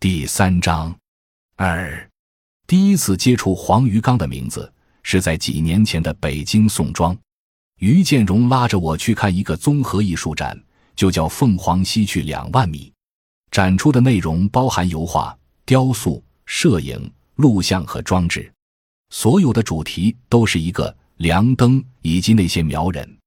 第三章二，第一次接触黄鱼缸的名字是在几年前的北京宋庄，于建荣拉着我去看一个综合艺术展，就叫“凤凰西去两万米”。展出的内容包含油画、雕塑、摄影、录像和装置，所有的主题都是一个梁灯以及那些苗人。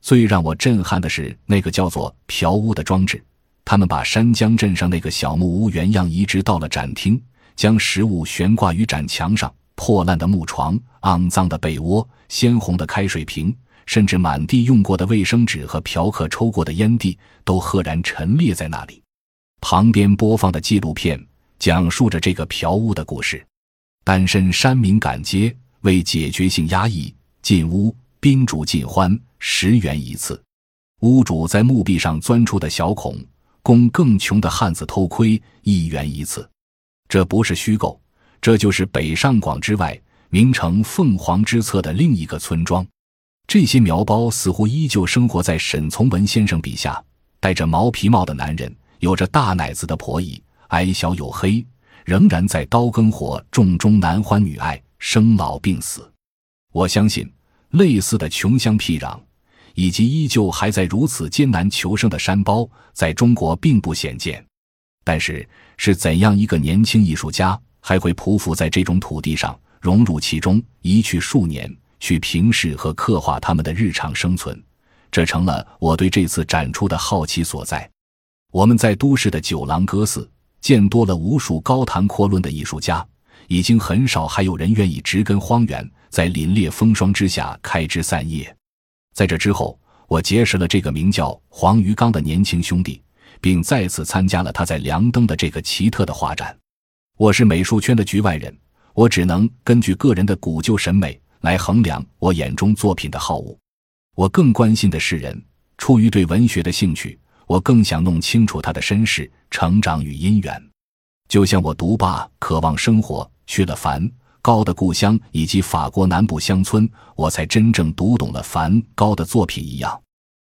最让我震撼的是那个叫做“瓢屋”的装置，他们把山江镇上那个小木屋原样移植到了展厅，将食物悬挂于展墙上，破烂的木床、肮脏的被窝、鲜红的开水瓶，甚至满地用过的卫生纸和嫖客抽过的烟蒂，都赫然陈列在那里。旁边播放的纪录片讲述着这个嫖屋的故事。单身山民赶街，为解决性压抑，进屋宾主尽欢，十元一次。屋主在墓壁上钻出的小孔，供更穷的汉子偷窥，一元一次。这不是虚构，这就是北上广之外名城凤凰之侧的另一个村庄。这些苗包似乎依旧生活在沈从文先生笔下，戴着毛皮帽的男人。有着大奶子的婆姨，矮小黝黑，仍然在刀耕火种中男欢女爱，生老病死。我相信，类似的穷乡僻壤，以及依旧还在如此艰难求生的山包，在中国并不鲜见。但是，是怎样一个年轻艺术家，还会匍匐在这种土地上，融入其中，一去数年，去平视和刻画他们的日常生存？这成了我对这次展出的好奇所在。我们在都市的酒廊歌寺见多了无数高谈阔论的艺术家，已经很少还有人愿意植根荒原，在凛冽风霜之下开枝散叶。在这之后，我结识了这个名叫黄于刚的年轻兄弟，并再次参加了他在梁登的这个奇特的画展。我是美术圈的局外人，我只能根据个人的古旧审美来衡量我眼中作品的好恶。我更关心的是人，出于对文学的兴趣。我更想弄清楚他的身世、成长与姻缘，就像我读罢《渴望生活》去了梵高的故乡以及法国南部乡村，我才真正读懂了梵高的作品一样。